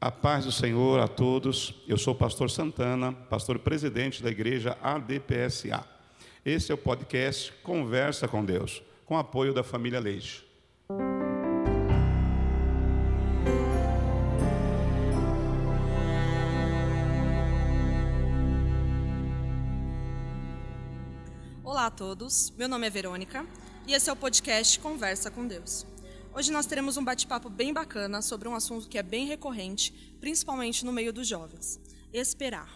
A paz do Senhor a todos. Eu sou o pastor Santana, pastor presidente da igreja ADPSA. Esse é o podcast Conversa com Deus, com apoio da família Leite. Olá a todos, meu nome é Verônica e esse é o podcast Conversa com Deus. Hoje nós teremos um bate-papo bem bacana sobre um assunto que é bem recorrente, principalmente no meio dos jovens: esperar.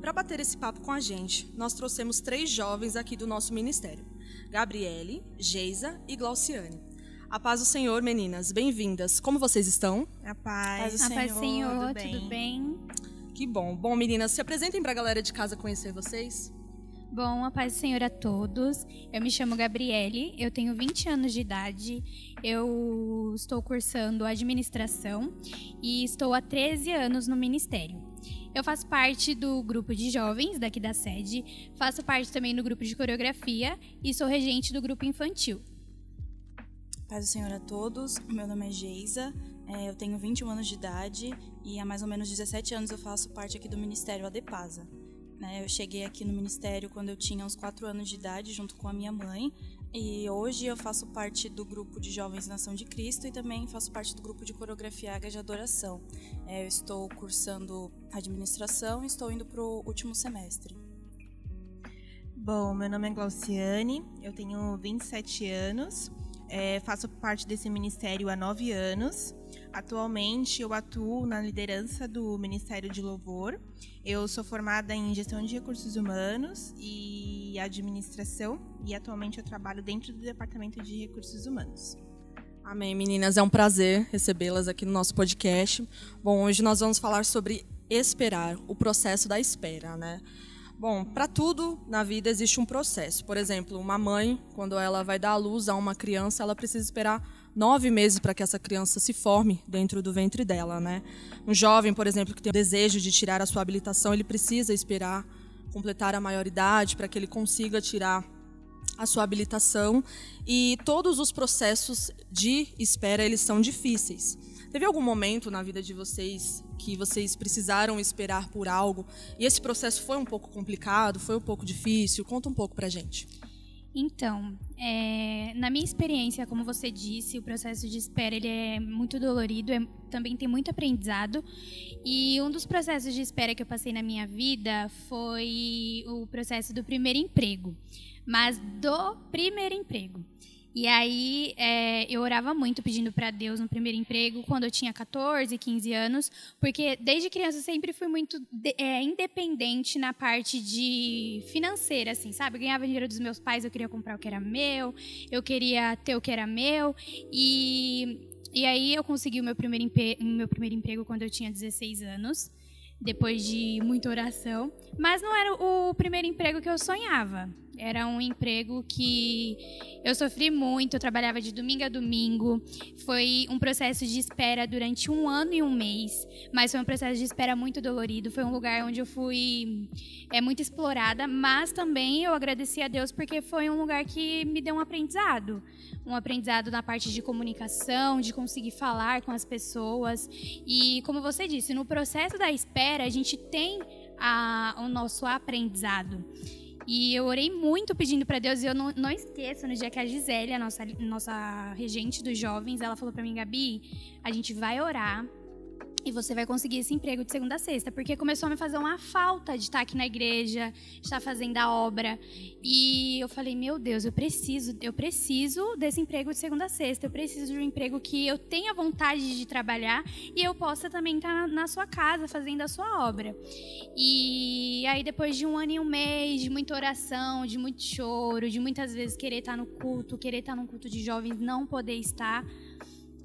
Para bater esse papo com a gente, nós trouxemos três jovens aqui do nosso ministério: Gabriele, Geisa e Glauciane. A paz do Senhor, meninas, bem-vindas. Como vocês estão? A paz, A paz, Senhor, tudo bem? tudo bem? Que bom. Bom, meninas, se apresentem para a galera de casa conhecer vocês. Bom, a paz do Senhor a todos. Eu me chamo Gabriele, eu tenho 20 anos de idade, eu estou cursando administração e estou há 13 anos no ministério. Eu faço parte do grupo de jovens daqui da sede, faço parte também do grupo de coreografia e sou regente do grupo infantil. Paz do Senhor a todos. Meu nome é Geisa, é, eu tenho 21 anos de idade e há mais ou menos 17 anos eu faço parte aqui do Ministério Adepasa. Né, eu cheguei aqui no Ministério quando eu tinha uns 4 anos de idade, junto com a minha mãe. E hoje eu faço parte do grupo de Jovens Nação de Cristo e também faço parte do grupo de coreografia Águia de Adoração. É, eu estou cursando administração e estou indo para o último semestre. Bom, meu nome é Glauciane, eu tenho 27 anos, é, faço parte desse ministério há nove anos. Atualmente eu atuo na liderança do Ministério de Louvor. Eu sou formada em gestão de recursos humanos e administração e atualmente eu trabalho dentro do departamento de recursos humanos. Amém, meninas. É um prazer recebê-las aqui no nosso podcast. Bom, hoje nós vamos falar sobre esperar, o processo da espera, né? Bom, para tudo na vida existe um processo. Por exemplo, uma mãe, quando ela vai dar à luz a uma criança, ela precisa esperar nove meses para que essa criança se forme dentro do ventre dela, né? Um jovem, por exemplo, que tem o desejo de tirar a sua habilitação, ele precisa esperar completar a maioridade para que ele consiga tirar a sua habilitação e todos os processos de espera eles são difíceis. Teve algum momento na vida de vocês que vocês precisaram esperar por algo e esse processo foi um pouco complicado, foi um pouco difícil? Conta um pouco pra gente. Então, é, na minha experiência, como você disse, o processo de espera ele é muito dolorido, é, também tem muito aprendizado. E um dos processos de espera que eu passei na minha vida foi o processo do primeiro emprego, mas do primeiro emprego. E aí é, eu orava muito pedindo para Deus no primeiro emprego quando eu tinha 14, 15 anos, porque desde criança eu sempre fui muito de, é, independente na parte de financeira, assim, sabe? Eu ganhava dinheiro dos meus pais, eu queria comprar o que era meu, eu queria ter o que era meu e e aí eu consegui o meu primeiro, meu primeiro emprego quando eu tinha 16 anos, depois de muita oração. Mas não era o primeiro emprego que eu sonhava. Era um emprego que eu sofri muito, eu trabalhava de domingo a domingo. Foi um processo de espera durante um ano e um mês, mas foi um processo de espera muito dolorido. Foi um lugar onde eu fui é, muito explorada, mas também eu agradeci a Deus porque foi um lugar que me deu um aprendizado. Um aprendizado na parte de comunicação, de conseguir falar com as pessoas. E como você disse, no processo da espera, a gente tem a, o nosso aprendizado. E eu orei muito pedindo para Deus, e eu não, não esqueço, no dia que a Gisele, a nossa, nossa regente dos jovens, ela falou para mim, Gabi, a gente vai orar e você vai conseguir esse emprego de segunda a sexta, porque começou a me fazer uma falta de estar aqui na igreja, de estar fazendo a obra. E eu falei, meu Deus, eu preciso, eu preciso desse emprego de segunda a sexta. Eu preciso de um emprego que eu tenha vontade de trabalhar e eu possa também estar na sua casa fazendo a sua obra. E aí depois de um ano e um mês, de muita oração, de muito choro, de muitas vezes querer estar no culto, querer estar num culto de jovens, não poder estar,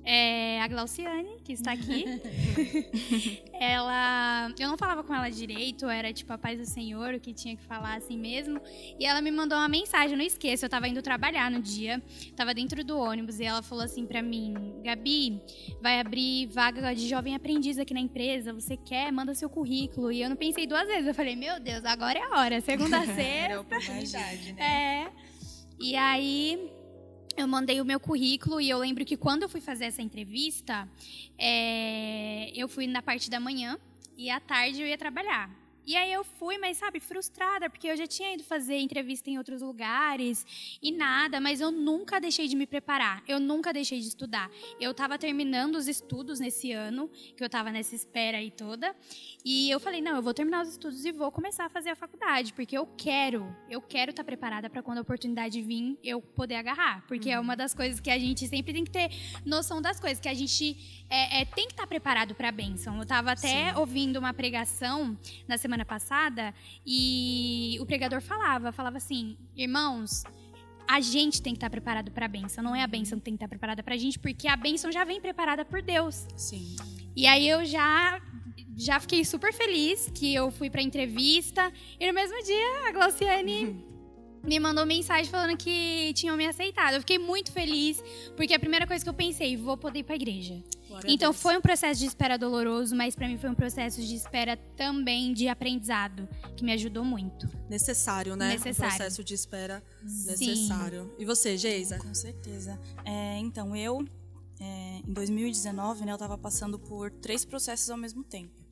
é, a Glauciane, que está aqui. ela. Eu não falava com ela direito, era tipo a paz do Senhor, o que tinha que falar assim mesmo. E ela me mandou uma mensagem, eu não esqueço, eu estava indo trabalhar no dia, estava dentro do ônibus, e ela falou assim para mim: Gabi, vai abrir vaga de jovem aprendiz aqui na empresa, você quer? Manda seu currículo. E eu não pensei duas vezes, eu falei: Meu Deus, agora é a hora, segunda a sexta. Era a oportunidade, né? É. E aí eu mandei o meu currículo e eu lembro que quando eu fui fazer essa entrevista, é, eu Eu fui na parte da manhã e à tarde eu ia trabalhar. E aí eu fui, mas sabe, frustrada, porque eu já tinha ido fazer entrevista em outros lugares e nada, mas eu nunca deixei de me preparar, eu nunca deixei de estudar. Eu estava terminando os estudos nesse ano, que eu estava nessa espera aí toda, e eu falei, não, eu vou terminar os estudos e vou começar a fazer a faculdade, porque eu quero, eu quero estar tá preparada para quando a oportunidade vir, eu poder agarrar, porque uhum. é uma das coisas que a gente sempre tem que ter noção das coisas, que a gente é, é, tem que estar tá preparado para a bênção. Eu estava até Sim. ouvindo uma pregação na semana semana passada e o pregador falava, falava assim, irmãos, a gente tem que estar preparado para a bênção, não é a bênção que tem que estar preparada para a gente, porque a bênção já vem preparada por Deus. Sim. E aí eu já já fiquei super feliz que eu fui para entrevista e no mesmo dia a Glauciane me mandou mensagem falando que tinham me aceitado. Eu fiquei muito feliz, porque a primeira coisa que eu pensei, vou poder ir para a igreja. Glória então foi um processo de espera doloroso, mas para mim foi um processo de espera também de aprendizado, que me ajudou muito. Necessário, né? Necessário. Um processo de espera Sim. necessário. E você, Geisa? Com certeza. É, então, eu, é, em 2019, né, eu estava passando por três processos ao mesmo tempo.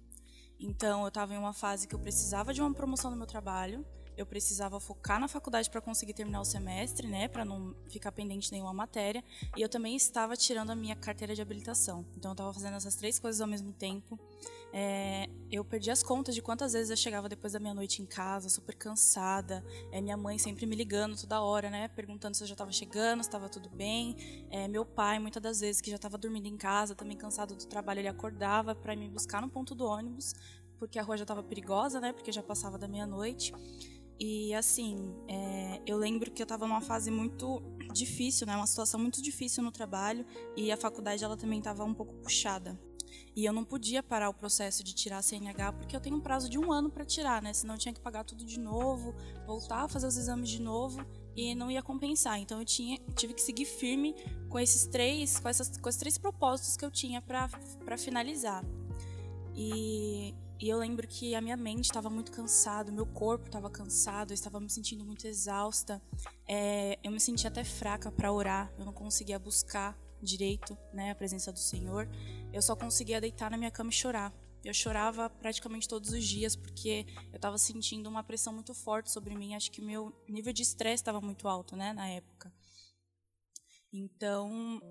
Então, eu estava em uma fase que eu precisava de uma promoção no meu trabalho, eu precisava focar na faculdade para conseguir terminar o semestre, né, para não ficar pendente nenhuma matéria, e eu também estava tirando a minha carteira de habilitação. Então eu estava fazendo essas três coisas ao mesmo tempo. É, eu perdi as contas de quantas vezes eu chegava depois da meia-noite em casa, super cansada. É, minha mãe sempre me ligando toda hora, né, perguntando se eu já estava chegando, se estava tudo bem. É, meu pai, muitas das vezes que já estava dormindo em casa, também cansado do trabalho, ele acordava para me buscar no ponto do ônibus, porque a rua já estava perigosa, né, porque já passava da meia-noite. E assim, é, eu lembro que eu estava numa fase muito difícil, né? Uma situação muito difícil no trabalho e a faculdade ela também estava um pouco puxada. E eu não podia parar o processo de tirar a CNH porque eu tenho um prazo de um ano para tirar, né? Senão eu tinha que pagar tudo de novo, voltar a fazer os exames de novo e não ia compensar. Então eu tinha, tive que seguir firme com esses três, com essas, com esses três propósitos que eu tinha para finalizar. E e eu lembro que a minha mente estava muito cansada, meu corpo estava cansado, eu estava me sentindo muito exausta. É, eu me sentia até fraca para orar, eu não conseguia buscar direito né, a presença do Senhor. Eu só conseguia deitar na minha cama e chorar. Eu chorava praticamente todos os dias porque eu estava sentindo uma pressão muito forte sobre mim. Acho que meu nível de estresse estava muito alto, né, na época. Então,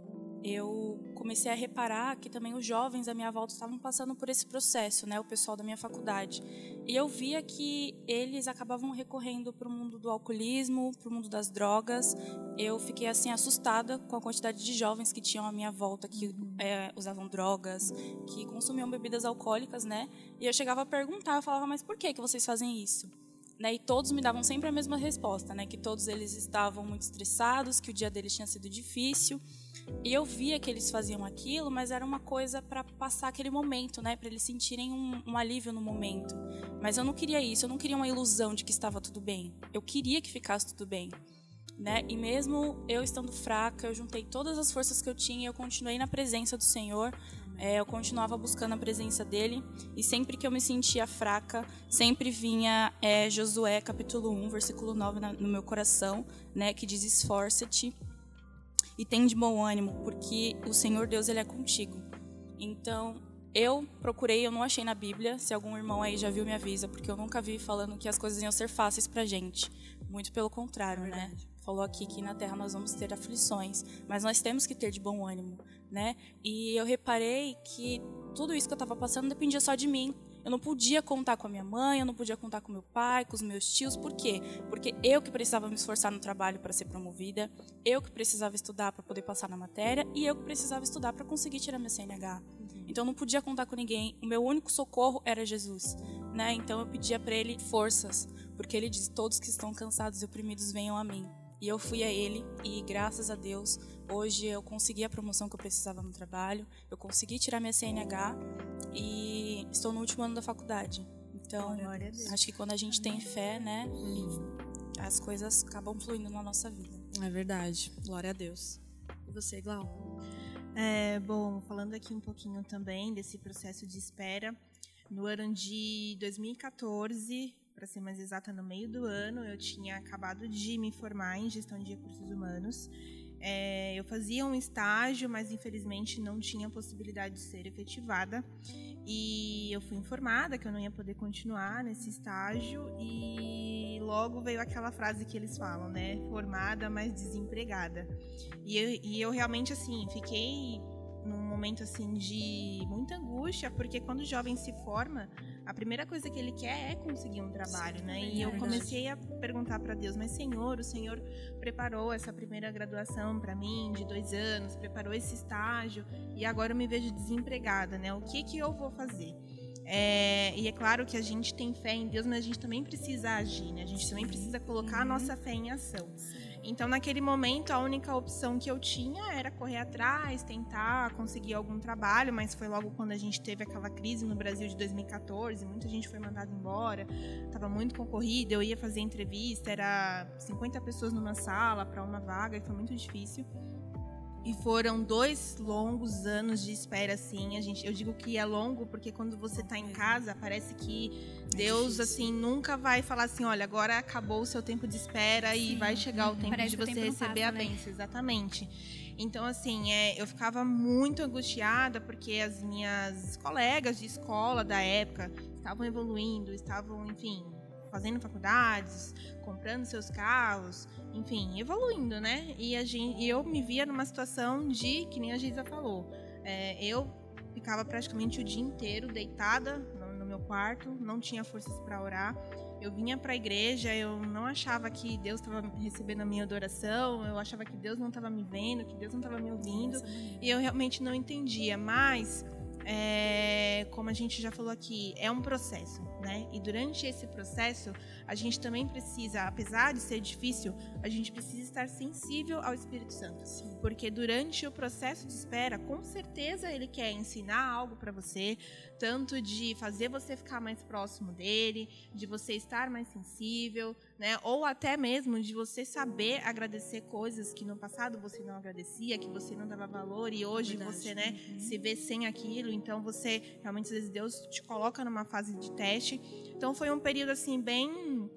eu comecei a reparar que também os jovens à minha volta estavam passando por esse processo, né, o pessoal da minha faculdade. E eu via que eles acabavam recorrendo para o mundo do alcoolismo, para o mundo das drogas. Eu fiquei assim assustada com a quantidade de jovens que tinham à minha volta que é, usavam drogas, que consumiam bebidas alcoólicas, né? E eu chegava a perguntar, eu falava, mas por que que vocês fazem isso? Né, e todos me davam sempre a mesma resposta, né, que todos eles estavam muito estressados, que o dia deles tinha sido difícil. E eu via que eles faziam aquilo, mas era uma coisa para passar aquele momento, né, para eles sentirem um, um, alívio no momento. Mas eu não queria isso, eu não queria uma ilusão de que estava tudo bem. Eu queria que ficasse tudo bem. Né? E mesmo eu estando fraca, eu juntei todas as forças que eu tinha e eu continuei na presença do Senhor, é, eu continuava buscando a presença dele e sempre que eu me sentia fraca, sempre vinha é, Josué capítulo 1, versículo 9 na, no meu coração, né, que diz: Esforça-te e tem de bom ânimo, porque o Senhor Deus ele é contigo. Então, eu procurei, eu não achei na Bíblia. Se algum irmão aí já viu, me avisa, porque eu nunca vi falando que as coisas iam ser fáceis pra gente. Muito pelo contrário, né? Falou aqui que na terra nós vamos ter aflições, mas nós temos que ter de bom ânimo né? E eu reparei que tudo isso que eu estava passando dependia só de mim. Eu não podia contar com a minha mãe, eu não podia contar com meu pai, com os meus tios. Por quê? Porque eu que precisava me esforçar no trabalho para ser promovida, eu que precisava estudar para poder passar na matéria e eu que precisava estudar para conseguir tirar minha CNH. Então eu não podia contar com ninguém. O meu único socorro era Jesus, né? Então eu pedia para ele forças, porque ele diz: "Todos que estão cansados e oprimidos venham a mim". E eu fui a ele e graças a Deus hoje eu consegui a promoção que eu precisava no trabalho, eu consegui tirar minha CNH e estou no último ano da faculdade. Então, acho que quando a gente tem fé, né, as coisas acabam fluindo na nossa vida. É verdade. Glória a Deus. E você, Glau? É, bom, falando aqui um pouquinho também desse processo de espera, no ano de 2014, para ser mais exata, no meio do ano, eu tinha acabado de me formar em gestão de recursos humanos. É, eu fazia um estágio, mas infelizmente não tinha possibilidade de ser efetivada. E eu fui informada que eu não ia poder continuar nesse estágio. E logo veio aquela frase que eles falam, né? Formada, mas desempregada. E eu, e eu realmente, assim, fiquei num momento assim de muita angústia, porque quando o jovem se forma, a primeira coisa que ele quer é conseguir um trabalho, Sim, né? É e eu comecei a perguntar para Deus, mas Senhor, o Senhor preparou essa primeira graduação para mim de dois anos, preparou esse estágio e agora eu me vejo desempregada, né? O que que eu vou fazer? É, e é claro que a gente tem fé em Deus, mas a gente também precisa agir, né? A gente também precisa colocar a nossa fé em ação. Então, naquele momento, a única opção que eu tinha era correr atrás, tentar conseguir algum trabalho, mas foi logo quando a gente teve aquela crise no Brasil de 2014, muita gente foi mandada embora, estava muito concorrido, eu ia fazer entrevista, era 50 pessoas numa sala para uma vaga e foi muito difícil. E foram dois longos anos de espera, assim. A gente, eu digo que é longo porque quando você está em casa, parece que é Deus, assim, nunca vai falar assim: olha, agora acabou o seu tempo de espera Sim. e vai chegar o tempo parece de você tempo receber passa, a né? bênção. Né? Exatamente. Então, assim, é, eu ficava muito angustiada porque as minhas colegas de escola da época estavam evoluindo, estavam, enfim, fazendo faculdades, comprando seus carros, enfim, evoluindo, né? E, a gente, eu me via numa situação de, que nem a Giza falou, é, eu ficava praticamente o dia inteiro deitada no, no meu quarto, não tinha forças para orar. Eu vinha para a igreja, eu não achava que Deus estava recebendo a minha adoração, eu achava que Deus não estava me vendo, que Deus não estava me ouvindo, e eu realmente não entendia. Mas é, como a gente já falou aqui, é um processo, né? E durante esse processo, a gente também precisa, apesar de ser difícil, a gente precisa estar sensível ao Espírito Santo. Sim. Porque durante o processo de espera, com certeza ele quer ensinar algo para você, tanto de fazer você ficar mais próximo dele, de você estar mais sensível, né? Ou até mesmo de você saber agradecer coisas que no passado você não agradecia, que você não dava valor e hoje Verdade. você, né, uhum. se vê sem aquilo. Então você realmente às vezes Deus te coloca numa fase de teste. Então foi um período assim bem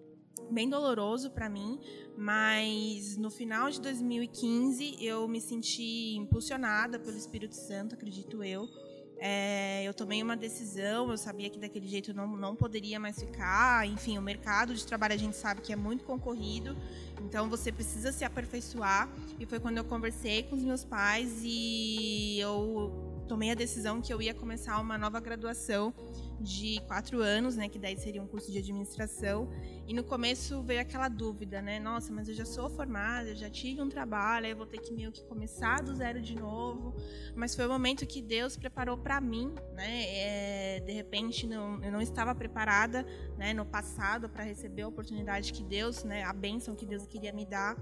bem doloroso para mim, mas no final de 2015 eu me senti impulsionada pelo Espírito Santo, acredito eu, é, eu tomei uma decisão, eu sabia que daquele jeito eu não, não poderia mais ficar. Enfim, o mercado de trabalho a gente sabe que é muito concorrido, então você precisa se aperfeiçoar. E foi quando eu conversei com os meus pais e eu tomei a decisão que eu ia começar uma nova graduação de quatro anos, né, que daí seria um curso de administração. E no começo veio aquela dúvida, né, nossa, mas eu já sou formada, eu já tive um trabalho, eu vou ter que meio que começar do zero de novo. Mas foi o momento que Deus preparou para mim, né, é, de repente não, eu não estava preparada, né, no passado para receber a oportunidade que Deus, né, a bênção que Deus queria me dar.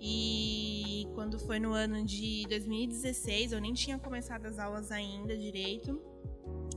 E quando foi no ano de 2016, eu nem tinha começado as aulas ainda direito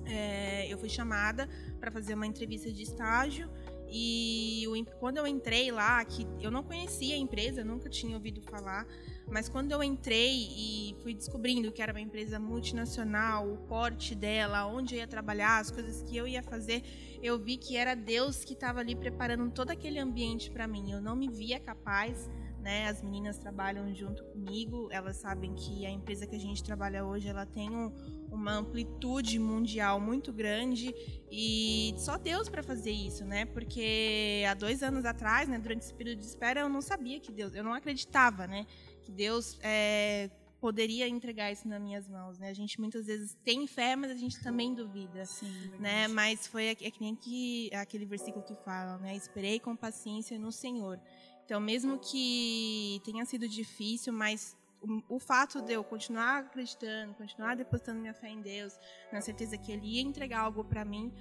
é, eu fui chamada para fazer uma entrevista de estágio e eu, quando eu entrei lá, que eu não conhecia a empresa, nunca tinha ouvido falar, mas quando eu entrei e fui descobrindo que era uma empresa multinacional, o porte dela, onde eu ia trabalhar, as coisas que eu ia fazer, eu vi que era Deus que estava ali preparando todo aquele ambiente para mim. Eu não me via capaz né? As meninas trabalham junto comigo, elas sabem que a empresa que a gente trabalha hoje, ela tem um, uma amplitude mundial muito grande e só Deus para fazer isso, né? Porque há dois anos atrás, né, durante esse período de espera, eu não sabia que Deus, eu não acreditava, né, que Deus é, poderia entregar isso nas minhas mãos, né? A gente muitas vezes tem fé, mas a gente também duvida, Sim, né? Mas foi é que nem que aquele versículo que fala, né? Esperei com paciência no Senhor. Então, mesmo que tenha sido difícil, mas o, fato de eu continuar acreditando, continuar depositando minha fé em Deus, na certeza que Ele ia entregar algo para mim,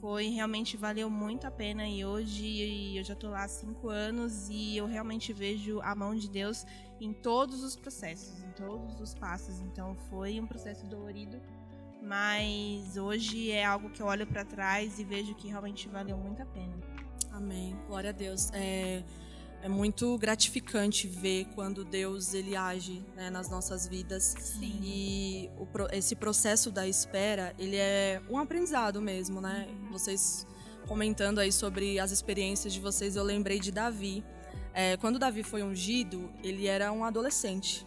foi realmente valeu muito a pena. E hoje eu já estou lá há cinco anos e eu realmente vejo a mão de Deus em todos os processos, em todos os passos. Então, foi um processo dolorido, mas hoje é algo que eu olho para trás e vejo que realmente valeu muito a pena. Amém. Glória a Deus. É é muito gratificante ver quando Deus ele age né, nas nossas vidas Sim. e o, esse processo da espera ele é um aprendizado mesmo, né? Uhum. Vocês comentando aí sobre as experiências de vocês, eu lembrei de Davi. É, quando Davi foi ungido, ele era um adolescente.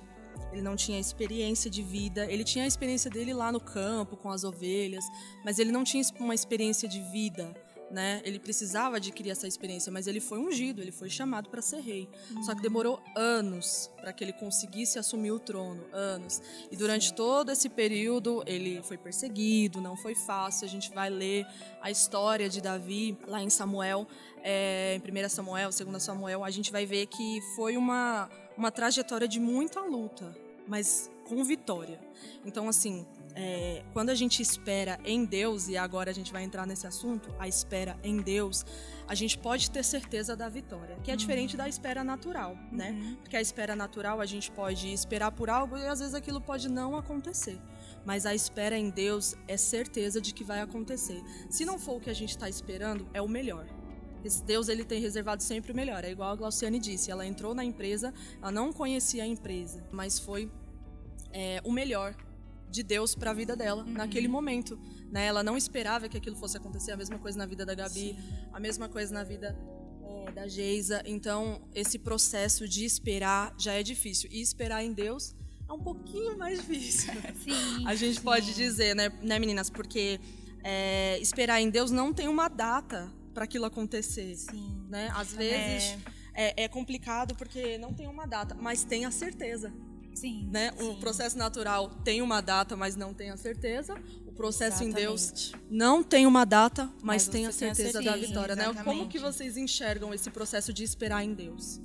ele não tinha experiência de vida. Ele tinha a experiência dele lá no campo, com as ovelhas, mas ele não tinha uma experiência de vida. Né? Ele precisava adquirir essa experiência, mas ele foi ungido, ele foi chamado para ser rei. Uhum. Só que demorou anos para que ele conseguisse assumir o trono, anos. E durante Sim. todo esse período ele foi perseguido, não foi fácil. A gente vai ler a história de Davi lá em Samuel, é, em 1 Samuel, 2 Samuel, a gente vai ver que foi uma uma trajetória de muita luta, mas com vitória. Então, assim, é, quando a gente espera em Deus, e agora a gente vai entrar nesse assunto, a espera em Deus, a gente pode ter certeza da vitória, que é diferente uhum. da espera natural, né? Uhum. Porque a espera natural a gente pode esperar por algo e às vezes aquilo pode não acontecer. Mas a espera em Deus é certeza de que vai acontecer. Se não for o que a gente está esperando, é o melhor. Deus ele tem reservado sempre o melhor. É igual a Glauciane disse, ela entrou na empresa, ela não conhecia a empresa, mas foi é, o melhor de Deus para a vida dela uhum. naquele momento. Né? Ela não esperava que aquilo fosse acontecer. A mesma coisa na vida da Gabi, Sim. a mesma coisa na vida é, da Geisa. Então, esse processo de esperar já é difícil. E esperar em Deus é um pouquinho mais difícil. Sim, a gente sim. pode dizer, né, né meninas? Porque é, esperar em Deus não tem uma data para aquilo acontecer. Sim. Né? Às vezes é. É, é complicado porque não tem uma data, mas tem a certeza. Sim, né? sim. O processo natural tem uma data, mas não tem a certeza. O processo Exatamente. em Deus não tem uma data, mas, Mas tem a você tem a certeza da certeza, vitória, né? Como que vocês enxergam esse processo de esperar em Deus?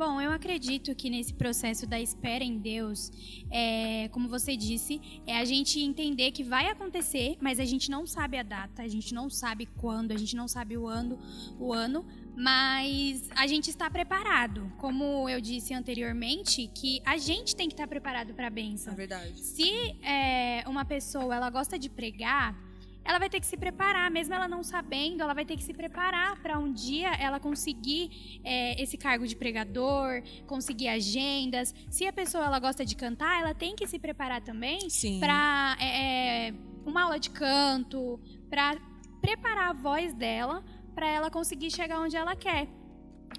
Bom, eu acredito que nesse processo da espera em Deus, é, como você disse, é a gente entender que vai acontecer, mas a gente não sabe a data, a gente não sabe quando, a gente não sabe o ano, o ano, mas a gente está preparado. Como eu disse anteriormente, que a gente tem que estar preparado para a É bênção. verdade. Se é, uma pessoa ela gosta de pregar, ela vai ter que se preparar, mesmo ela não sabendo, ela vai ter que se preparar para um dia ela conseguir é, esse cargo de pregador, conseguir agendas. Se a pessoa ela gosta de cantar, ela tem que se preparar também para é, uma aula de canto, para preparar a voz dela para ela conseguir chegar onde ela quer.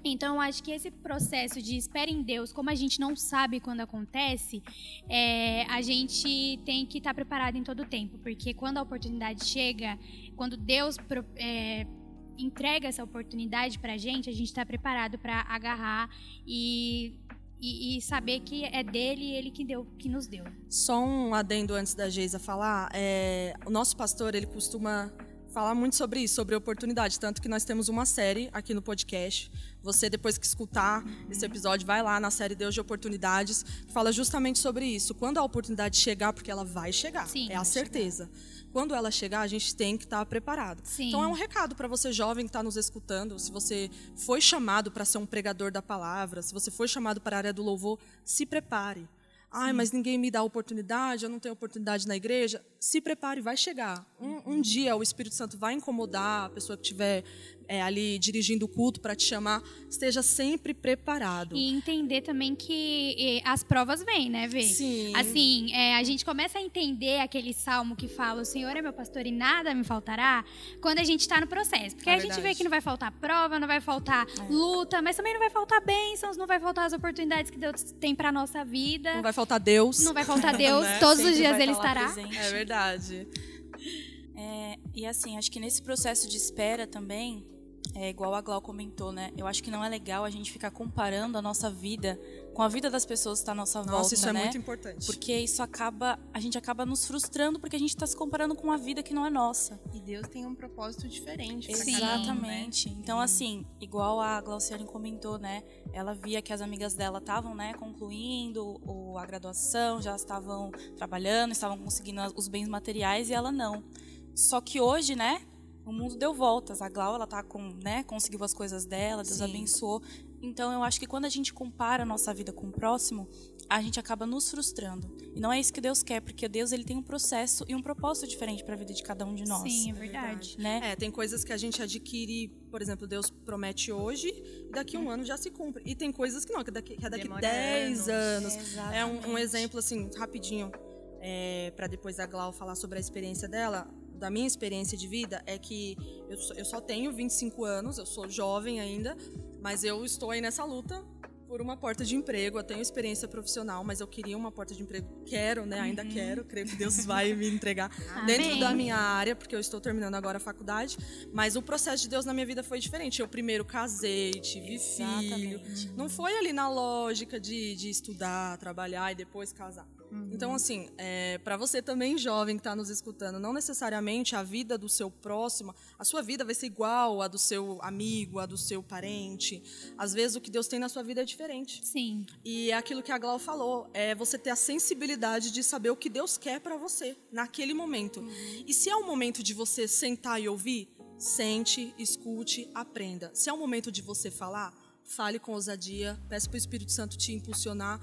Então, eu acho que esse processo de espera em Deus, como a gente não sabe quando acontece, é, a gente tem que estar preparado em todo o tempo, porque quando a oportunidade chega, quando Deus é, entrega essa oportunidade para a gente, a gente está preparado para agarrar e, e, e saber que é dele e ele que deu, que nos deu. Só um adendo antes da Geisa falar. é, o nosso pastor, ele costuma falar muito sobre isso, sobre oportunidade. Tanto que nós temos uma série aqui no podcast. Você, depois que escutar esse episódio, vai lá na série Deus de Oportunidades, que fala justamente sobre isso. Quando a oportunidade chegar, porque ela vai chegar, Sim, é a certeza. Quando ela chegar, a gente tem que estar preparado. Sim. Então é um recado para você jovem que está nos escutando. Se você foi chamado para ser um pregador da palavra, se você foi chamado para a área do louvor, se prepare. Ai, mas ninguém me dá oportunidade, eu não tenho oportunidade na igreja. Se prepare, vai chegar. Um, um dia o Espírito Santo vai incomodar a pessoa que estiver é, ali dirigindo o culto para te chamar. Esteja sempre preparado. E entender também que as provas vêm, né, Vê? Sim. Assim, é, a gente começa a entender aquele salmo que fala: O Senhor é meu pastor e nada me faltará, quando a gente está no processo. Porque É a gente vê que não vai faltar prova, não vai faltar luta, mas também não vai faltar bênçãos, não vai faltar as oportunidades que Deus tem para nossa vida. Não vai faltar Deus. Não vai faltar Deus, Né? todos os Sempre dias vai Ele lá estará. presente. É verdade. É, e assim, acho que nesse processo de espera também, é igual a Glau comentou, né? Eu acho que não é legal a gente ficar comparando a nossa vida com a vida das pessoas que está à nossa volta, Nossa, isso é né? muito importante. Porque isso acaba, a gente acaba nos frustrando porque a gente está se comparando com uma vida que não é nossa. E Deus tem um propósito diferente. cada um, né? Exatamente. Então, assim, igual a Glauciane comentou, né? Ela via que as amigas dela estavam, né, concluindo o, a graduação, já estavam trabalhando, estavam conseguindo os bens materiais e ela não. Só que hoje, né, o mundo deu voltas. A Glau, ela tá com, né, conseguiu as coisas dela, Deus Sim. abençoou. Então, eu acho que quando a gente compara a nossa vida com o próximo, a gente acaba nos frustrando. E não é isso que Deus quer, porque Deus ele tem um processo e um propósito diferente para a vida de cada um de nós. Sim, é verdade. Né? É, tem coisas que a gente adquire, por exemplo, Deus promete hoje e daqui a um ano já se cumpre. E tem coisas que não, que, daqui, que é daqui Demora 10 anos. anos. É um, um exemplo, assim, rapidinho, para depois a Glau falar sobre a experiência dela. Da minha experiência de vida é que eu, só- eu só tenho 25 anos, eu sou jovem ainda, mas eu estou aí nessa luta por uma porta de emprego. Eu tenho experiência profissional, mas eu queria uma porta de emprego. Quero, né? Ainda uhum. quero. Creio que Deus vai me entregar dentro da minha área, porque eu estou terminando agora a faculdade. Mas o processo de Deus na minha vida foi diferente. Eu primeiro casei, tive Exatamente. filho. Não foi ali na lógica de, de estudar, trabalhar e depois casar. Uhum. Então, assim, é, para você também, jovem que está nos escutando, não necessariamente a vida do seu próximo, a sua vida vai ser igual à do seu amigo, à do seu parente. Às vezes, o que Deus tem na sua vida é diferente. Sim. E é aquilo que a Glau falou, é você ter a sensibilidade de saber o que Deus quer para você naquele momento. Uhum. E se é o momento de você sentar e ouvir, sente, escute, aprenda. Se é o momento de você falar, fale com ousadia, peça para o Espírito Santo te impulsionar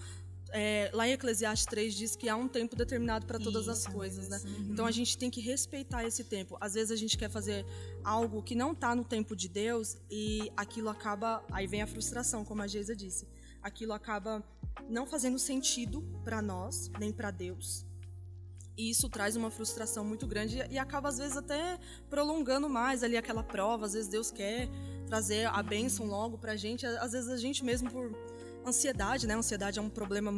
é, lá em Eclesiastes 3 diz que há um tempo determinado para todas Isso, as coisas, né? Uhum. Então a gente tem que respeitar esse tempo. Às vezes a gente quer fazer algo que não está no tempo de Deus e aquilo acaba, aí vem a frustração, como a Geisa disse. Aquilo acaba não fazendo sentido para nós, nem para Deus. E isso traz uma frustração muito grande e acaba às vezes até prolongando mais ali aquela prova. Às vezes Deus quer trazer a bênção logo para a gente. Às vezes a gente mesmo por ansiedade, né? Ansiedade é um problema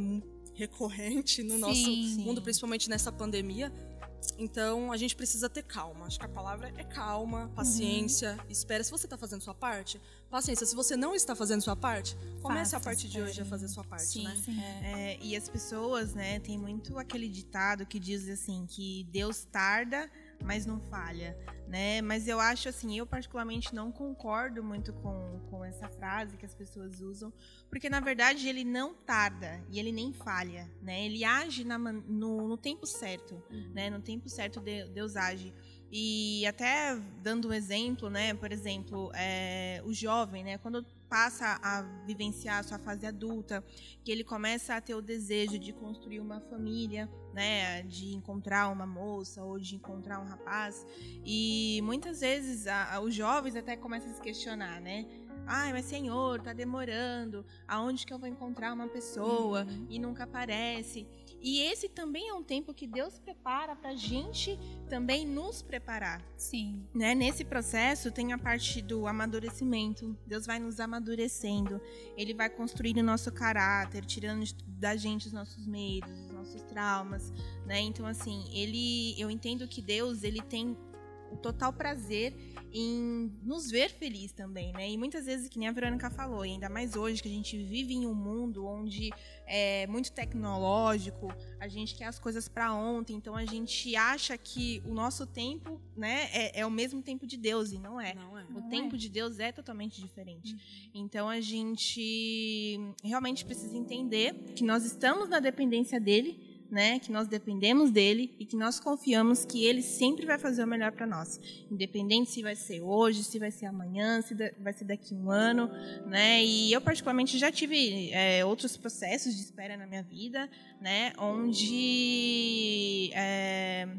recorrente no sim, nosso sim. mundo, principalmente nessa pandemia. Então, a gente precisa ter calma. Acho que a palavra é calma, paciência, uhum. espera. Se você está fazendo sua parte, paciência. Se você não está fazendo sua parte, comece Faça, a partir de hoje a fazer sua parte, sim, né? Sim. É, e as pessoas, né, tem muito aquele ditado que diz assim, que Deus tarda, mas não falha, né? Mas eu acho assim, eu particularmente não concordo muito com, com essa frase que as pessoas usam, porque na verdade ele não tarda e ele nem falha, né? Ele age na, no, no, tempo certo, uhum. né? No tempo certo Deus age. E até dando um exemplo, né? Por exemplo, é, o jovem, né? Quando passa a vivenciar a sua fase adulta, que ele começa a ter o desejo de construir uma família, né, de encontrar uma moça ou de encontrar um rapaz, e muitas vezes a, a, os jovens até começam a se questionar, né? Ai, mas senhor, tá demorando. Aonde que eu vou encontrar uma pessoa uhum. e nunca aparece? E esse também é um tempo que Deus prepara para a gente também nos preparar. Sim. Né? Nesse processo tem a parte do amadurecimento. Deus vai nos amadurecendo. Ele vai construindo o nosso caráter, tirando da gente os nossos medos, os nossos traumas. Né? Então, assim, ele, eu entendo que Deus ele tem o total prazer em nos ver feliz também, né? E muitas vezes, que nem a Verônica falou, e ainda mais hoje que a gente vive em um mundo onde é muito tecnológico, a gente quer as coisas para ontem, então a gente acha que o nosso tempo, né, é, é, o mesmo tempo de Deus e não é. Não é. O não tempo é. de Deus é totalmente diferente. Uhum. Então a gente realmente precisa entender que nós estamos na dependência dele né, que nós dependemos dele e que nós confiamos que ele sempre vai fazer o melhor para nós, independente se vai ser hoje, se vai ser amanhã, se vai ser daqui a um ano, né? E eu particularmente já tive é, outros processos de espera na minha vida, né, onde é,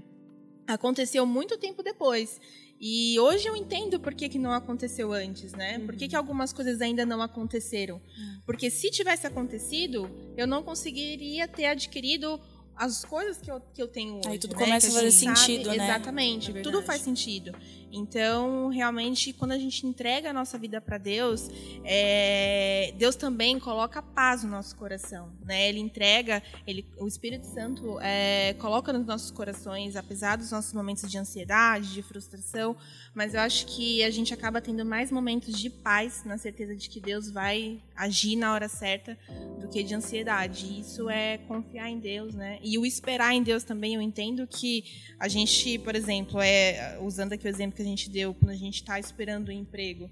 aconteceu muito tempo depois. E hoje eu entendo por que, que não aconteceu antes, né? Por que, que algumas coisas ainda não aconteceram? Hum. Porque se tivesse acontecido, eu não conseguiria ter adquirido as coisas que eu, que eu tenho hoje. Aí tudo né? começa a fazer sentido, sabe, né? Exatamente, é tudo faz sentido. Então, realmente, quando a gente entrega a nossa vida para Deus, é, Deus também coloca paz no nosso coração, né? Ele entrega, ele, o Espírito Santo é, coloca nos nossos corações, apesar dos nossos momentos de ansiedade, de frustração, mas eu acho que a gente acaba tendo mais momentos de paz, na certeza de que Deus vai agir na hora certa, do que de ansiedade. Isso é confiar em Deus, né? E o esperar em Deus também, eu entendo que a gente, por exemplo, é usando aqui o exemplo que que a gente deu quando a gente está esperando um emprego.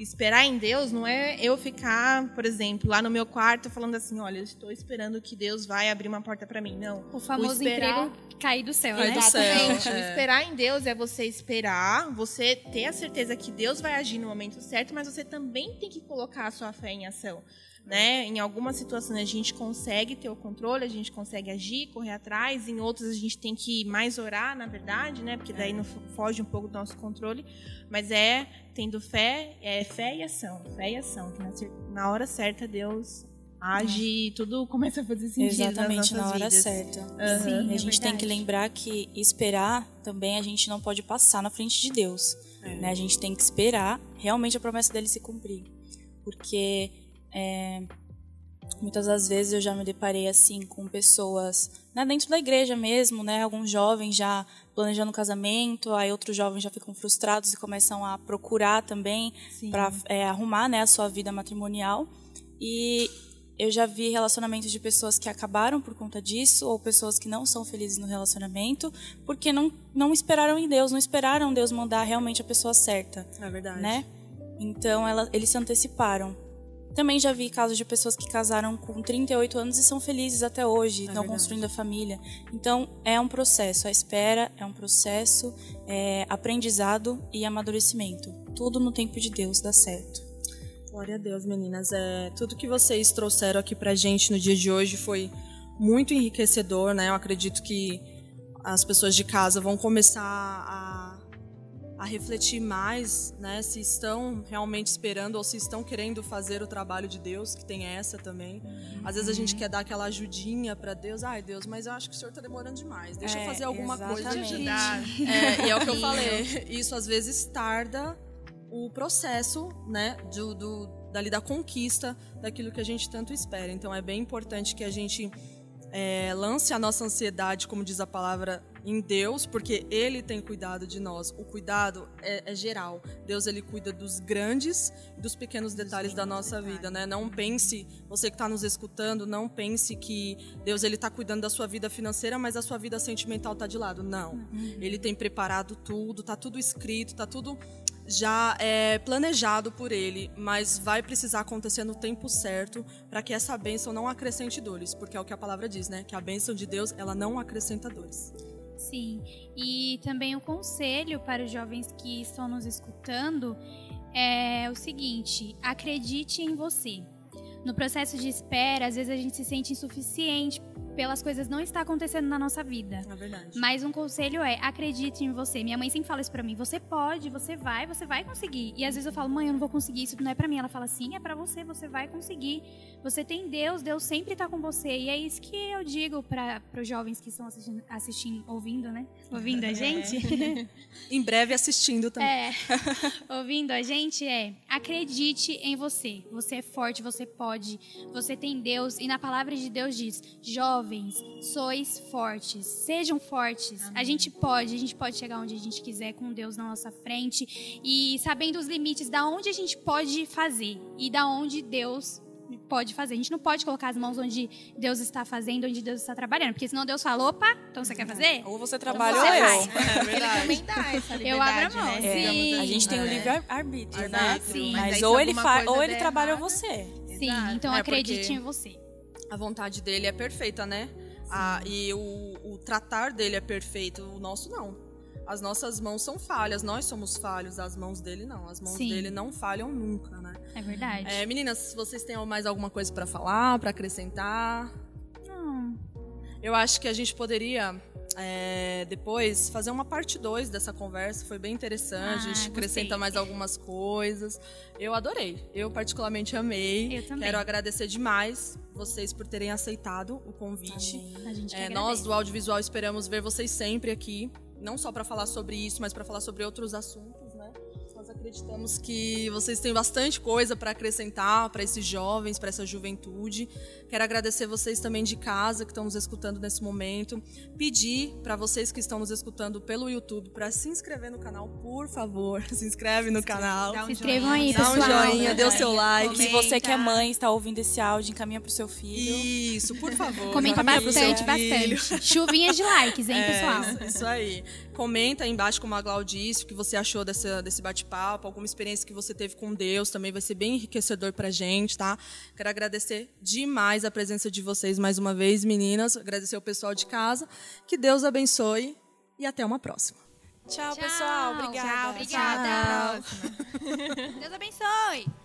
Esperar em Deus não é eu ficar, por exemplo, lá no meu quarto falando assim, olha, eu estou esperando que Deus vai abrir uma porta para mim. Não. O famoso o esperar... emprego cair do céu, né? Exatamente. É. O esperar em Deus é você esperar, você ter a certeza que Deus vai agir no momento certo, mas você também tem que colocar a sua fé em ação né? Em algumas situações a gente consegue ter o controle, a gente consegue agir, correr atrás, em outras a gente tem que mais orar, na verdade, né? Porque daí não foge um pouco do nosso controle, mas é tendo fé, é fé e ação, fé e ação, que na, hora certa Deus age e tudo começa a fazer sentido Exatamente, na hora vidas. certa. Uhum, Sim, é a gente tem que lembrar que esperar também a gente não pode passar na frente de Deus. É. Né? A gente tem que esperar realmente a promessa dele se cumprir. Porque é, Muitas das vezes eu já me deparei assim com pessoas né, dentro da igreja mesmo, né, alguns jovens já planejando casamento, aí outros jovens já ficam frustrados e começam a procurar também para é, arrumar né, a sua vida matrimonial. E eu já vi relacionamentos de pessoas que acabaram por conta disso, ou pessoas que não são felizes no relacionamento, porque não, não esperaram em Deus, não esperaram Deus mandar realmente a pessoa certa. É verdade. Né? Então ela, eles se anteciparam. Também já vi casos de pessoas que casaram com 38 anos e são felizes até hoje, é estão verdade. construindo a família. Então, é um processo. A espera é um processo, é aprendizado e amadurecimento. Tudo no tempo de Deus dá certo. Glória a Deus, meninas. É, tudo que vocês trouxeram aqui pra gente no dia de hoje foi muito enriquecedor, né? Eu acredito que as pessoas de casa vão começar a a refletir mais, né, se estão realmente esperando ou se estão querendo fazer o trabalho de Deus, que tem essa também. Às vezes a gente quer dar aquela ajudinha para Deus, ai Deus, mas eu acho que o Senhor está demorando demais. Deixa é, eu fazer alguma exatamente. coisa de ajudar. É, e é o que eu falei. Isso às vezes tarda o processo, né, do, do dali da conquista daquilo que a gente tanto espera. Então é bem importante que a gente é, lance a nossa ansiedade, como diz a palavra, em Deus, porque Ele tem cuidado de nós. O cuidado é, é geral. Deus ele cuida dos grandes e dos pequenos detalhes da nossa vida, né? Não pense, você que está nos escutando, não pense que Deus ele está cuidando da sua vida financeira, mas a sua vida sentimental está de lado. Não. Uhum. Ele tem preparado tudo, está tudo escrito, está tudo já é planejado por ele, mas vai precisar acontecer no tempo certo para que essa bênção não acrescente dores, porque é o que a palavra diz, né? Que a bênção de Deus ela não acrescenta dores. Sim, e também o um conselho para os jovens que estão nos escutando é o seguinte: acredite em você. No processo de espera, às vezes a gente se sente insuficiente pelas coisas não estar acontecendo na nossa vida. É verdade. Mas um conselho é, acredite em você. Minha mãe sempre fala isso pra mim, você pode, você vai, você vai conseguir. E às vezes eu falo, mãe, eu não vou conseguir, isso não é pra mim. Ela fala, sim, é pra você, você vai conseguir. Você tem Deus, Deus sempre tá com você. E é isso que eu digo para os jovens que estão assistindo, assistindo, ouvindo, né? Ouvindo a é. gente. É. em breve assistindo também. É. ouvindo a gente é, acredite em você. Você é forte, você pode, você tem Deus. E na palavra de Deus diz, jovem, jovens, sois fortes, sejam fortes. Amém. A gente pode, a gente pode chegar onde a gente quiser com Deus na nossa frente e sabendo os limites da onde a gente pode fazer e da onde Deus pode fazer. A gente não pode colocar as mãos onde Deus está fazendo, onde Deus está trabalhando, porque senão Deus fala, opa, então você quer fazer? Ou você trabalha ou eu. É verdade. Ele também dá essa liberdade, Eu abro a mão, né? sim. A gente tem o livre arbítrio, né? Sim. Mas, Mas ou ele faz, ou ele trabalha ou você. Sim, então é acredite em você. A vontade dele é perfeita, né? Ah, e o, o tratar dele é perfeito, o nosso não. As nossas mãos são falhas, nós somos falhos, as mãos dele não. As mãos Sim. dele não falham nunca, né? É verdade. É, meninas, vocês têm mais alguma coisa para falar, para acrescentar? Não. Eu acho que a gente poderia é, depois fazer uma parte 2 dessa conversa. Foi bem interessante. Ah, a gente acrescenta mais algumas coisas. Eu adorei. Eu particularmente amei. Eu também. Quero agradecer demais vocês por terem aceitado o convite. É, nós do audiovisual esperamos ver vocês sempre aqui, não só para falar sobre isso, mas para falar sobre outros assuntos acreditamos que vocês têm bastante coisa para acrescentar para esses jovens, para essa juventude. Quero agradecer vocês também de casa que estão nos escutando nesse momento. Pedir para vocês que estão nos escutando pelo YouTube para se inscrever no canal, por favor. Se inscreve no canal. Um se inscrevam aí, pessoal. Dá um joinha, dê o seu like. Se você que é mãe está ouvindo esse áudio, encaminha para o seu filho. Isso, por favor. Comenta bastante, bastante. Chuvinhas de likes, hein, é, pessoal? Isso, isso aí. Comenta aí embaixo, como a Glau disse, o que você achou desse, desse bate-papo, alguma experiência que você teve com Deus, também vai ser bem enriquecedor pra gente, tá? Quero agradecer demais a presença de vocês mais uma vez, meninas, agradecer ao pessoal de casa, que Deus abençoe e até uma próxima. Tchau, Tchau pessoal. Obrigada. Tchau, obrigada. Tchau. Deus abençoe.